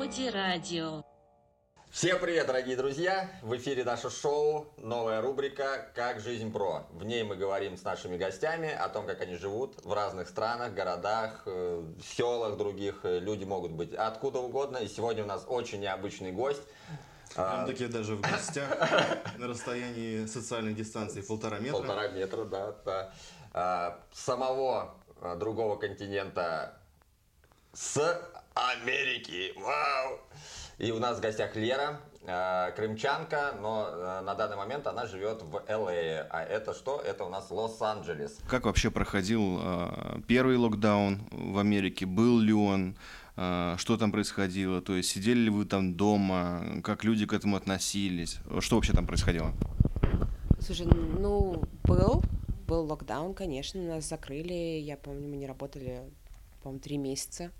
Проди Радио. Всем привет, дорогие друзья! В эфире наше шоу, новая рубрика «Как жизнь про». В ней мы говорим с нашими гостями о том, как они живут в разных странах, городах, э, селах других. Э, Люди могут быть откуда угодно. И сегодня у нас очень необычный гость. Прям таки даже в гостях на расстоянии социальной дистанции полтора метра. Полтора метра, да. да. А, Самого а, другого континента с Америки. Вау! И у нас в гостях Лера, а, крымчанка, но а, на данный момент она живет в ЛА. А это что? Это у нас Лос-Анджелес. Как вообще проходил э, первый локдаун в Америке? Был ли он? Э, что там происходило? То есть сидели ли вы там дома? Как люди к этому относились? Что вообще там происходило? Слушай, ну, был, был локдаун, конечно, нас закрыли, я помню, мы не работали, по-моему, три месяца,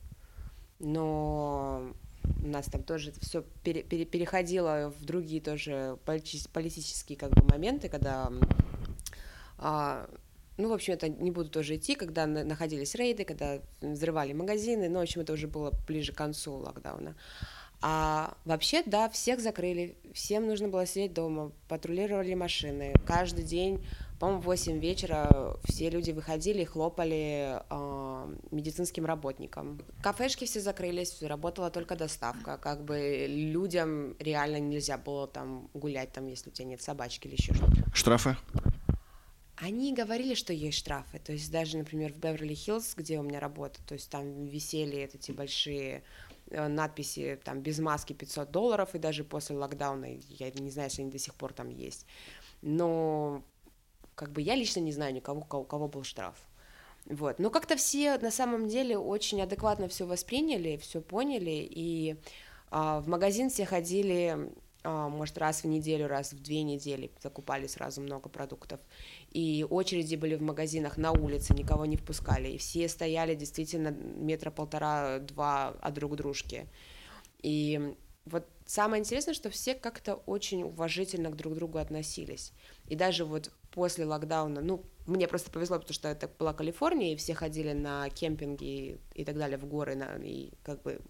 но у нас там тоже все переходило в другие тоже полити- политические как бы моменты, когда, а, ну, в общем, это не буду тоже идти, когда на- находились рейды, когда взрывали магазины, но, в общем, это уже было ближе к концу локдауна. А вообще, да, всех закрыли, всем нужно было сидеть дома, патрулировали машины. Каждый день, по-моему, в 8 вечера все люди выходили и хлопали э, медицинским работникам. Кафешки все закрылись, работала только доставка. Как бы людям реально нельзя было там гулять, там, если у тебя нет собачки или еще что-то. Штрафы? Они говорили, что есть штрафы. То есть даже, например, в Беверли-Хиллз, где у меня работа, то есть там висели эти большие э, надписи там без маски 500 долларов, и даже после локдауна, я не знаю, если они до сих пор там есть. Но как бы я лично не знаю никого, у кого, был штраф. Вот. Но как-то все на самом деле очень адекватно все восприняли, все поняли, и а, в магазин все ходили, а, может, раз в неделю, раз в две недели, закупали сразу много продуктов. И очереди были в магазинах на улице, никого не впускали. И все стояли действительно метра полтора-два от друг дружки. И вот самое интересное, что все как-то очень уважительно к друг другу относились. И даже вот после локдауна, ну, мне просто повезло, потому что это была Калифорния, и все ходили на кемпинги и так далее в горы, на, и как бы...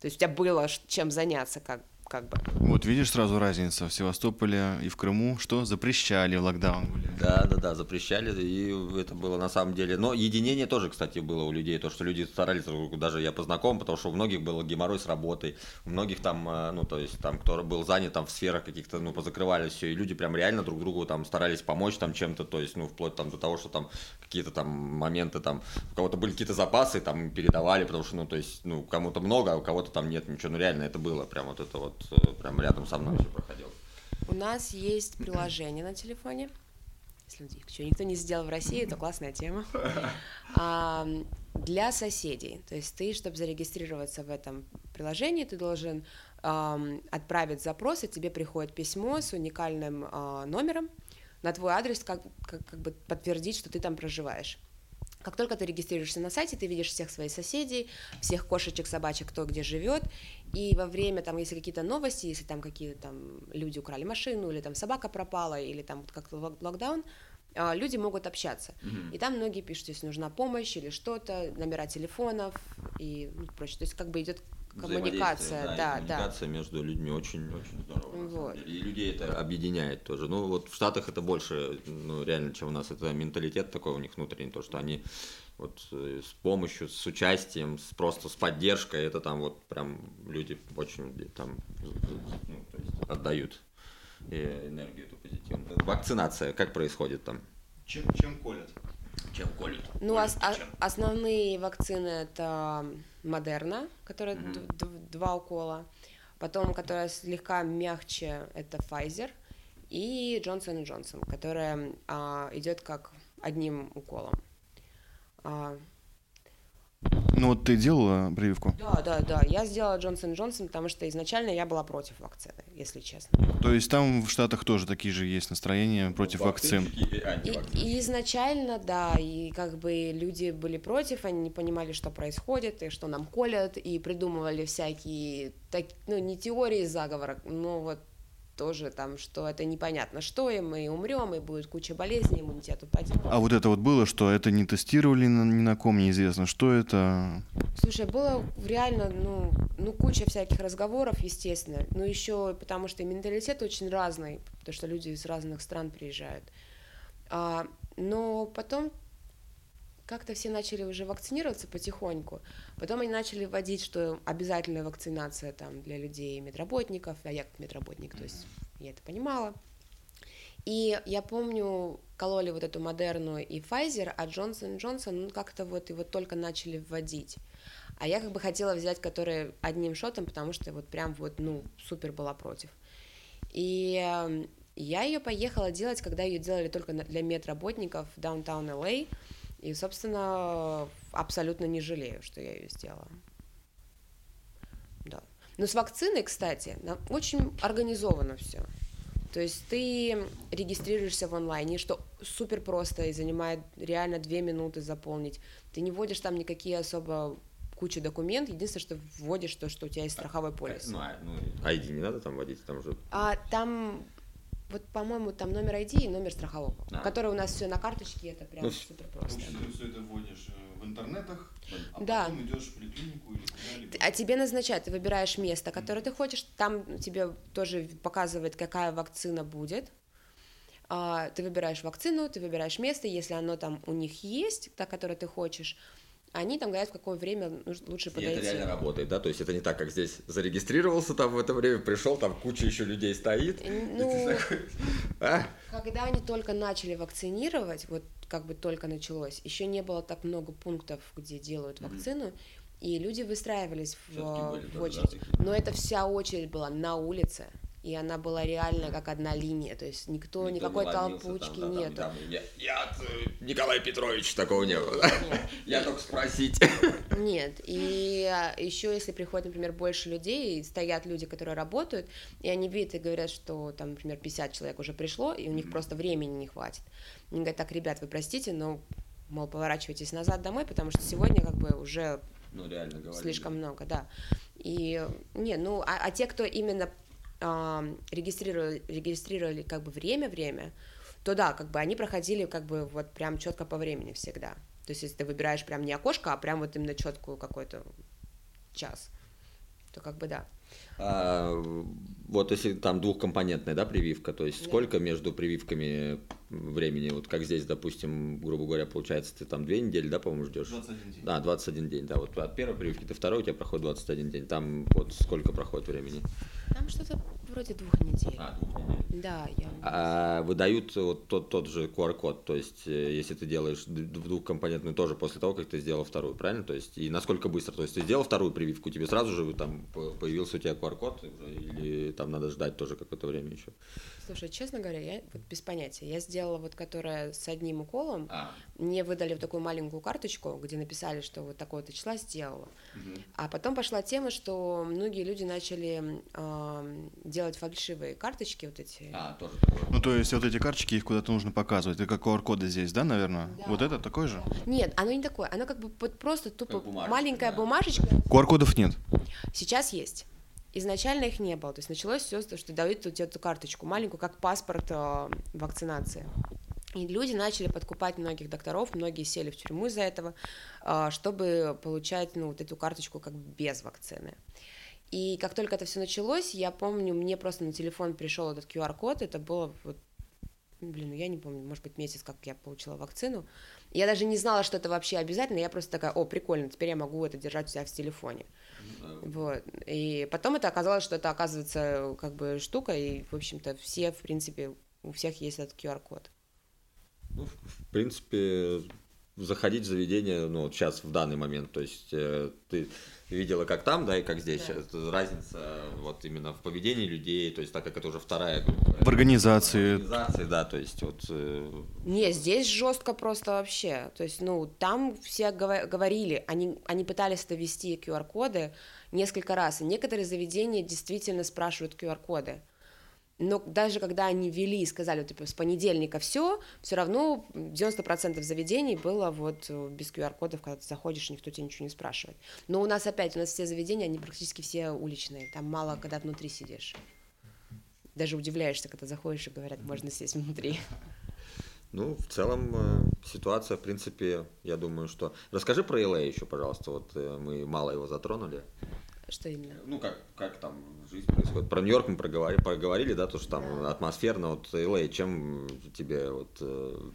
То есть у тебя было чем заняться, как, как бы. Вот видишь сразу разницу в Севастополе и в Крыму, что? Запрещали в локдаун. Да, да, да, запрещали, и это было на самом деле. Но единение тоже, кстати, было у людей, то, что люди старались друг другу, даже я познаком, потому что у многих был геморрой с работой, у многих там, э, ну, то есть там, кто был занят там в сферах каких-то, ну, позакрывали все, и люди прям реально друг другу там старались помочь там чем-то, то есть, ну, вплоть там до того, что там какие-то там моменты там, у кого-то были какие-то запасы, там передавали, потому что, ну, то есть, ну, кому-то много, а у кого-то там нет ничего, ну, реально это было, прям вот это вот, э, прям рядом со мной все проходило. У нас есть приложение на телефоне. Если еще никто не сделал в России, это классная тема. А, для соседей. То есть ты, чтобы зарегистрироваться в этом приложении, ты должен ам, отправить запрос, и тебе приходит письмо с уникальным а, номером на твой адрес, как, как, как бы подтвердить, что ты там проживаешь. Как только ты регистрируешься на сайте, ты видишь всех своих соседей, всех кошечек, собачек, кто где живет, и во время, там, если какие-то новости, если там какие-то там люди украли машину, или там собака пропала, или там вот как-то лок- локдаун, а, люди могут общаться. И там многие пишут, если нужна помощь или что-то, номера телефонов и ну, прочее. То есть как бы идет коммуникация, да, да. коммуникация между людьми очень, очень здорово. Вот. И людей это объединяет тоже. Ну, вот в Штатах это больше, ну, реально, чем у нас. Это менталитет такой у них внутренний, то, что они вот э, с помощью, с участием, с, просто с поддержкой, это там вот прям люди очень там ну, то есть отдают э, энергию эту позитивную. Вакцинация как происходит там? Чем, чем колят? Чем колют? Ну, ос- а- основные вакцины это Модерна, которая д- два укола, потом, которая слегка мягче, это Pfizer, и Johnson Johnson, которая а, идет как одним уколом. А, Ну вот ты делала прививку? да, да, да, я сделала Джонсон Джонсон, потому что изначально я была против вакцины, если честно. То есть там в Штатах тоже такие же есть настроения против вакцин? И и изначально, да, и как бы люди были против, они не понимали, что происходит, и что нам колят, и придумывали всякие, так, ну, не теории заговора, но вот тоже там, что это непонятно что, и мы умрем, и будет куча болезней, иммунитет упадет. А вот это вот было, что это не тестировали на- ни на ком, неизвестно, что это. Слушай, было реально, ну, ну, куча всяких разговоров, естественно, но еще потому что и менталитет очень разный, потому что люди из разных стран приезжают. А, но потом как-то все начали уже вакцинироваться потихоньку. Потом они начали вводить, что обязательная вакцинация там для людей, медработников, а я как медработник, то есть я это понимала. И я помню, кололи вот эту Модерну и Pfizer, а Джонсон Джонсон, ну, как-то вот его только начали вводить. А я как бы хотела взять, который одним шотом, потому что вот прям вот, ну, супер была против. И э, я ее поехала делать, когда ее делали только для медработников в Downtown LA. И, собственно, абсолютно не жалею, что я ее сделала. Да. Но с вакциной, кстати, очень организовано все. То есть ты регистрируешься в онлайне, что супер просто и занимает реально две минуты заполнить. Ты не вводишь там никакие особо кучу документов, единственное, что вводишь то, что у тебя есть страховой полис. Ну, а, ну, ID не надо там вводить, там же... А там, вот, по-моему, там номер ID и номер страхового, А. который у нас все на карточке, это прям Ну, супер просто. ты все это вводишь э, в интернетах, а Да. потом идешь в поликлинику или куда-либо. А тебе назначают, ты выбираешь место, которое ты хочешь, там тебе тоже показывает, какая вакцина будет. А, Ты выбираешь вакцину, ты выбираешь место, если оно там у них есть, та, которое ты хочешь, они там говорят, в какое время нуж- лучше И это подойти. реально работает, да? То есть это не так, как здесь зарегистрировался, там в это время пришел, там куча еще людей стоит. ты Ну, такой, а? Когда они только начали вакцинировать, вот как бы только началось, еще не было так много пунктов, где делают вакцину, и люди выстраивались в, в да, очередь. такие? Но эта вся очередь была на улице, и она была реально как одна линия, то есть никто, Никто никакой не толпучки там, да, там, нету. там, я, я от, э, Николай Петрович такого не было. Я только спросить. Нет, и еще если приходит, например, больше людей, и стоят люди, которые работают, и они видят и говорят, что там, например, 50 человек уже пришло, и у них просто времени не хватит. Они говорят, так, ребят, вы простите, но, мол, поворачивайтесь назад домой, потому что сегодня как бы уже Ну, реально говорю. слишком много, да. И, не, ну, а, а те, кто именно регистрировали, регистрировали как бы время-время, то да, как бы они проходили как бы вот прям четко по времени всегда. То есть если ты выбираешь прям не окошко, а прям вот именно четкую какой-то час, то как бы да. А, вот если там двухкомпонентная, да, прививка, то есть Да. сколько между прививками времени, вот как здесь, допустим, грубо говоря, получается, ты там две недели, да, по-моему, ждешь? 21 день. Да, 21 день, да, вот от первой прививки до второй у тебя проходит 21 день, там вот сколько проходит времени? Там что-то вроде двух недель. А, двух недель. Да, я... А выдают вот тот, тот же QR-код, то есть э, если ты делаешь двухкомпонентную тоже после того, как ты сделал вторую, правильно? То есть и насколько быстро? То есть ты сделал вторую прививку, тебе сразу же там по- появился у тебя QR-код или там надо ждать тоже какое-то время еще? Слушай, честно говоря, я вот без понятия. Я сделала вот, которая с одним уколом, А, мне выдали вот такую маленькую карточку, где написали, что вот такого-то числа сделала. А потом пошла тема, что многие люди начали ам, делать фальшивые карточки вот эти. а, тоже такое. Ну, то есть вот эти карточки, их куда-то нужно показывать. Это как QR-коды здесь, да, наверное? Да. Вот это такой же? Нет, оно не такое, оно как бы вот просто тупо бумажечка, маленькая да. бумажечка. QR-кодов нет. Сейчас есть. Изначально их не было. То есть началось все что дают тут эту карточку маленькую, как паспорт э, вакцинации. И люди начали подкупать многих докторов, многие сели в тюрьму из-за этого, э, чтобы получать ну, вот эту карточку как без вакцины. И как только это все началось, я помню, мне просто на телефон пришел этот QR-код, это было вот блин, ну я не помню, может быть, месяц, как я получила вакцину. Я даже не знала, что это вообще обязательно, я просто такая, о, прикольно, теперь я могу это держать у себя в телефоне. Вот. И потом это оказалось, что это, оказывается, как бы штука, и, в общем-то, все, в принципе, у всех есть этот QR-код. Ну, в в принципе, заходить в заведение, ну, вот сейчас, в данный момент, то есть э, ты видела как там, да, и как здесь. Да. Это разница вот именно в поведении людей, то есть так как это уже вторая группа. В организации. Организации, да, то есть вот... э, Не, здесь жестко просто вообще. То есть, ну, там все говорили, они, они пытались это ввести QR-коды несколько раз, и некоторые заведения действительно спрашивают QR-коды. Но даже когда они ввели и сказали, типа, с понедельника все, все равно 90% заведений было вот э, без QR-кодов, когда ты заходишь, никто тебя ничего не спрашивает. Но у нас опять, у нас все заведения, они практически все уличные, там мало, когда внутри сидишь. даже удивляешься, когда заходишь и говорят, можно сесть внутри. Ну, в целом э, ситуация, в принципе, я думаю, что... Расскажи про LA еще, пожалуйста, вот э, мы мало его затронули. Что именно? Ну, как, как там жизнь происходит. Про Нью-Йорк мы проговорили, поговорили, да, то, что там атмосферно. Вот LA, чем тебе вот... э,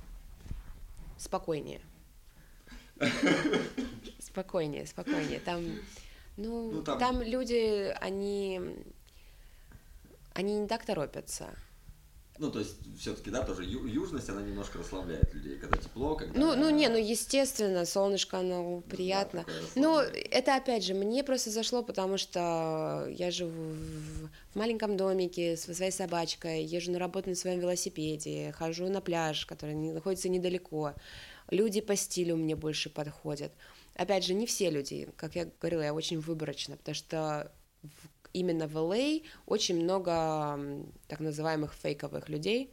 Спокойнее. Спокойнее, спокойнее. Там, ну, Ну, там- там... люди, они, они не так торопятся. Ну, то есть, все-таки, да, тоже южность, она немножко расслабляет людей, когда тепло, когда... Ну, ну не, ну естественно, солнышко, оно приятно. такое Ну, это опять же, мне просто зашло, потому что я живу в, маленьком домике со своей собачкой, езжу на работу на своем велосипеде, хожу на пляж, который находится недалеко. Люди по стилю мне больше подходят. Опять же, не все люди, как я говорила, я очень выборочна, потому что именно в LA очень много так называемых фейковых людей.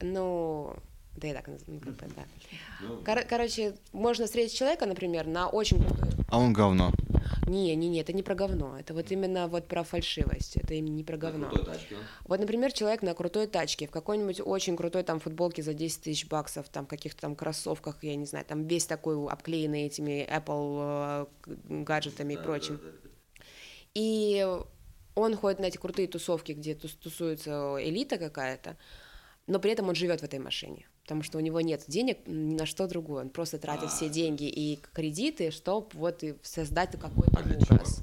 Ну, да и так, ну, как бы, да. Ну, Кор- короче, можно встретить человека, например, на очень крутой... А он говно. Не, не, не, это не про говно. Это вот именно вот про фальшивость. Это именно не про на говно. крутой тачке. Вот, например, человек на крутой тачке, в какой-нибудь очень крутой там футболке за 10 тысяч баксов, там каких-то там кроссовках, я не знаю, там весь такой обклеенный этими Apple э, гаджетами и Да, прочим. да, да. И он ходит на эти крутые тусовки, где тус- тусуется элита какая-то, но при этом он живет в этой машине, потому что у него нет денег ни на что другое. Он просто тратит все деньги и кредиты, чтобы вот и создать какой-то А образ.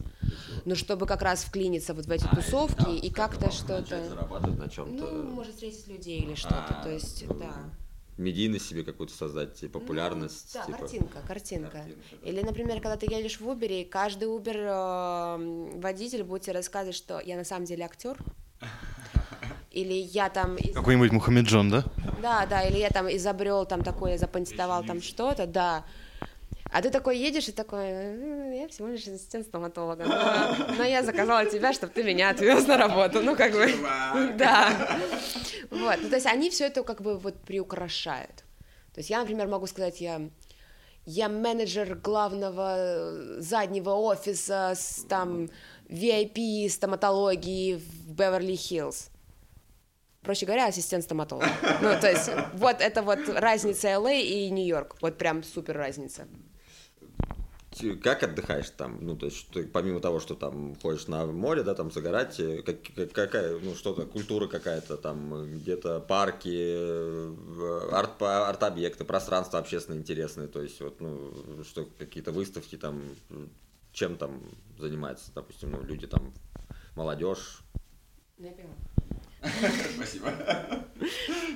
Ну, чтобы как раз вклиниться вот в эти А, тусовки да, и как как-то что-то... зарабатывать на чем-то. Ну, может встретить людей или что-то, А, то есть, ну, да. Медийность себе какую-то создать, и популярность. Ну, да, типа. картинка, картинка. Картинка, да. Или, например, когда ты едешь в Uber, и каждый Uber э, водитель будет тебе рассказывать, что я на самом деле актер. Или я там... из- Какой-нибудь Мухаммеджон, да? Да, да, или я там изобрел там такое, запатентовал там что-то, да. А ты такой едешь и такой, «М, я всего лишь ассистент стоматолога, но, но я заказала тебя, чтобы ты меня отвез на работу, ну как бы, да. Вот, ну то есть они все это как бы вот приукрашают. То есть я, например, могу сказать, я я менеджер главного э, заднего офиса с там VIP стоматологии в Беверли-Хиллз. Проще говоря, ассистент стоматолога. Ну, то есть, вот это вот разница LA и Нью-Йорк. Вот прям супер разница. Ты Как отдыхаешь там? Ну, то есть, что, помимо того, что там ходишь на море, да, там загорать, э, как, как- какая, ну, что-то, культура какая-то, там, э, где-то парки, э, арт, арт-объекты, пространства общественно интересные, то есть, вот, ну, что, какие-то выставки там, э, чем там занимаются, допустим, ну, люди там, молодежь. Спасибо.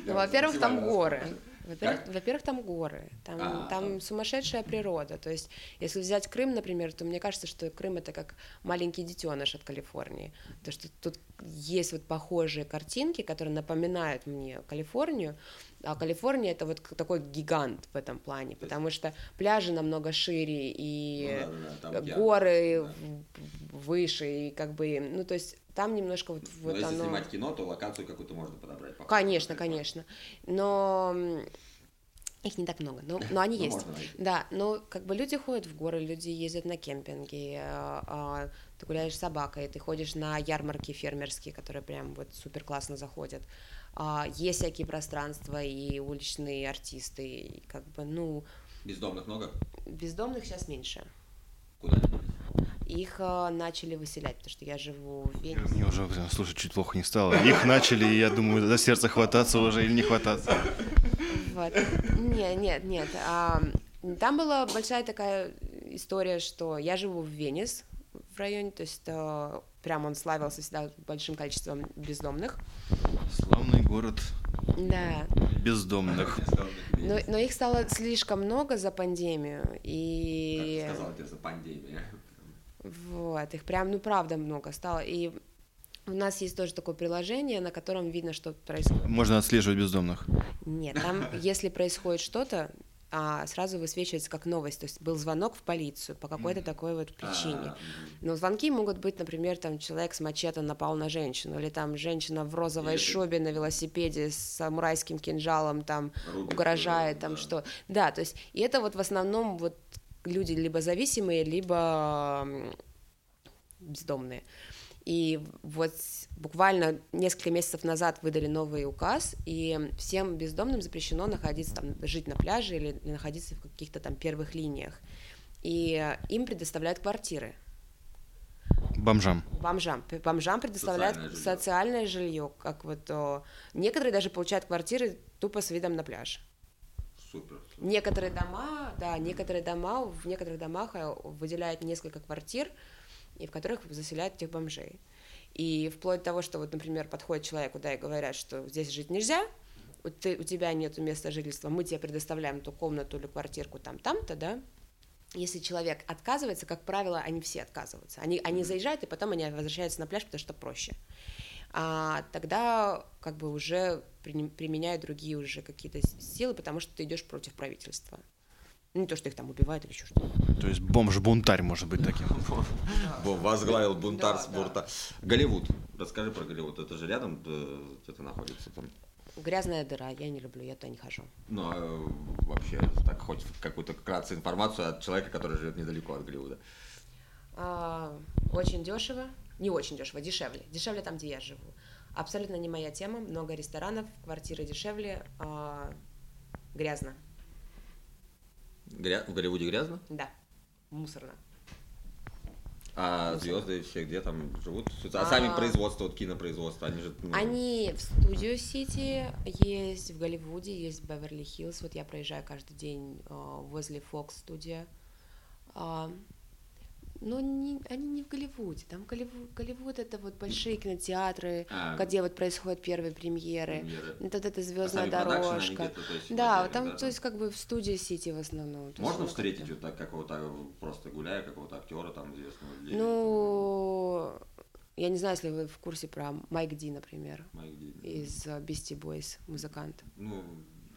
Ну, во-первых, там горы. Во-первых, во-первых, там горы, там, А, там там. сумасшедшая природа. То есть, если взять Крым, например, то мне кажется, что Крым это как маленький детеныш от Калифорнии. То что тут есть вот похожие картинки, которые напоминают мне Калифорнию, а Калифорния это вот такой гигант в этом плане, потому что пляжи намного шире и Ну да, да, горы Да. выше и как бы, ну то есть там немножко вот, Но вот если оно. снимать кино, то локацию какую-то можно подобрать. похожую. Конечно, конечно. Но их не так много, но, но они Ну, есть. Да, но как бы люди ходят в горы, люди ездят на кемпинги, а, а, ты гуляешь с собакой, ты ходишь на ярмарки фермерские, которые прям вот супер классно заходят. А, есть всякие пространства и уличные артисты, и как бы, ну, Бездомных много? бездомных сейчас меньше. Куда? Их а, начали выселять, потому что я живу в Вене. Мне уже, слушай, чуть плохо не стало. Их начали, и я думаю, за сердце хвататься уже или не хвататься. Вот. Нет, нет, нет. А, там была большая такая история, что я живу в Венес в районе, то есть э, прям он славился всегда большим количеством бездомных. Город Да. бездомных. Но, но их стало слишком много за пандемию, Как и ты сказал, это за пандемия. вот, их прям, ну, правда много стало. И у нас есть тоже такое приложение, на котором видно, что происходит. Можно отслеживать бездомных. Нет, там, если происходит что-то, а, сразу высвечивается как новость. То есть был звонок в полицию по какой-то такой вот причине. А, Но звонки могут быть, например, там человек с мачете напал на женщину, или там женщина в розовой шубе на велосипеде с самурайским кинжалом там Рубит, угрожает, там да. что. Да, то есть, и это вот в основном вот люди либо зависимые, либо бездомные. И вот буквально несколько месяцев назад выдали новый указ, и всем бездомным запрещено находиться там, жить на пляже или находиться в каких-то там первых линиях. И им предоставляют квартиры. Бомжам. Бомжам. Бомжам предоставляют Социальное жилье. социальное жилье, как вот о, некоторые даже получают квартиры тупо с видом на пляж. Супер. Некоторые дома, да, некоторые дома, в некоторых домах э, выделяют несколько квартир, и в которых заселяют этих бомжей. И вплоть до того, что вот, например, подходит человеку, да, и говорят, что здесь жить нельзя, у, ты- у тебя нет места жительства, мы тебе предоставляем ту комнату или квартирку там, там-то, да, если человек отказывается, как правило, они все отказываются. Они, они заезжают, и потом они возвращаются на пляж, потому что проще. А тогда как бы уже применяют другие уже какие-то силы, потому что ты идешь против правительства. Ну, не то, что их там убивают или еще что-то. То есть бомж-бунтарь может быть таким. Возглавил бунтар Да, с да. бурта. Голливуд. Расскажи про Голливуд. Это же рядом э, где-то находится там. Грязная дыра, я не люблю, я туда не хожу. Ну, а, вообще, так хоть какую-то вкратце информацию от человека, который живет недалеко от Голливуда. А, очень дешево, не очень дешево, дешевле. Дешевле там, где я живу. Абсолютно не моя тема. Много ресторанов, квартиры дешевле, а, грязно. Гря- В Голливуде грязно? Да, мусорно. А Ну, звезды все где там живут? А А. сами производства, вот кинопроизводства, они же... ну, Они в Студио Сити есть, в Голливуде есть в Беверли-Хиллз. Вот я проезжаю каждый день а, возле Фокс студия. А, но не- они не в Голливуде. Там Голливуд, Голливуд это вот большие кинотеатры, А. где вот происходят первые премьеры. Премьеры. Вот это а звездная они дорожка. есть, Да, там, да, то есть, как бы в студии Сити в основном. Можно встретить вот так какого-то, просто гуляя, какого-то актера там известного? или- Ну, я не знаю, если вы в курсе про Майк Ди, например, Майк Ди. из э, Beastie Boys, музыкант. Ну,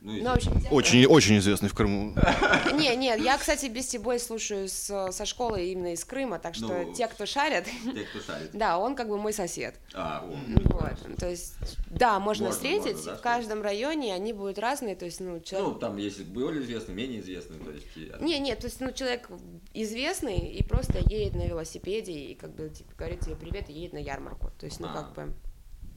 ну, Ну, общем, Очень, очень известный в Крыму. Не, нет, я, кстати, Beastie Boys слушаю с- со школы именно из Крыма, так что Ну, те, кто шарят, те, кто шарит. да, он как бы мой сосед. А, о, Вот, то есть, да, можно, Можно, встретить, можно, да, в каждом районе они будут разные, то есть, ну, человек... Ну, там есть более известные, менее известные, то есть... Не, нет, то есть, ну, человек известный и просто едет на велосипеде и как бы, типа, говорит тебе привет и едет на ярмарку, то есть, ну, А. как бы,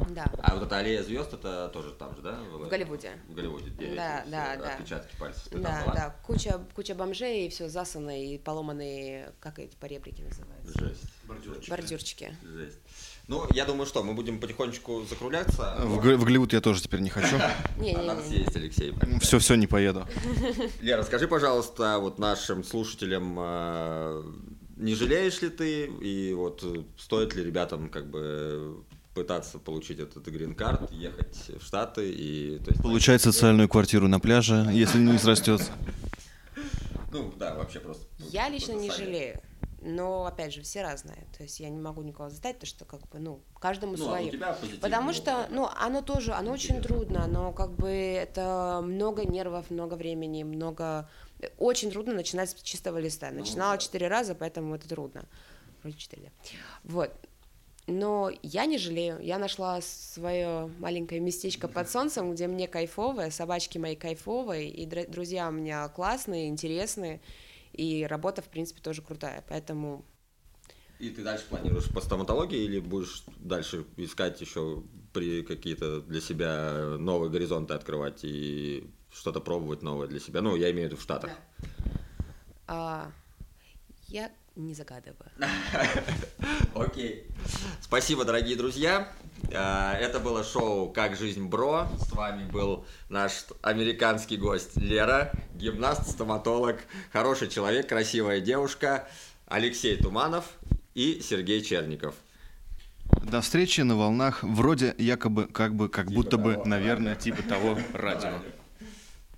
да. А вот эта аллея звезд, это тоже там же, да? В Голливуде. В Голливуде, где Да, эти да, все да. отпечатки пальцев. Ты там Да, была? да, куча, куча бомжей, и все засано, и поломанные, как эти поребрики называются? Жесть. Бордюрчики. Жесть. Ну, я думаю, что мы будем потихонечку закругляться. В, в Голливуд я тоже теперь не хочу. А надо Не-не-не. съесть, Алексей. Все-все, не поеду. Лера, скажи, пожалуйста, вот нашим слушателям, э, не жалеешь ли ты, и вот э, стоит ли ребятам как бы пытаться получить этот грин-карт, ехать в Штаты и... То есть, Получать социальную квартиру на пляже, если не срастется. Ну, да, вообще просто... Я лично не жалею. Но, опять же, все разные. То есть я не могу никого заставить, то что как бы, ну, каждому Ну, а свое. позитивный Потому что, ну, оно тоже, оно очень Интересно. трудно, но как бы это много нервов, много времени, много... Очень трудно начинать с чистого листа. Ну, Начинала да. четыре раза, поэтому это трудно. Вроде четыре, да. Вот. Но я не жалею. Я нашла свое маленькое местечко под солнцем, где мне кайфово, собачки мои кайфовые, и др- друзья у меня классные, интересные, и работа, в принципе, тоже крутая. Поэтому И ты дальше планируешь по стоматологии или будешь дальше искать еще при какие-то для себя новые горизонты открывать и что-то пробовать новое для себя? Ну, я имею в виду в Штатах. а, я не загадываю. Окей. Спасибо, дорогие друзья. А, Это было шоу «Как жизнь, бро». С вами был наш американский гость Лера, гимнаст, стоматолог, хороший человек, красивая девушка, Алексей Туманов и Сергей Черников. До встречи на волнах, вроде якобы, как бы, как Типа будто бы, того, наверное, типа того радио. Радио.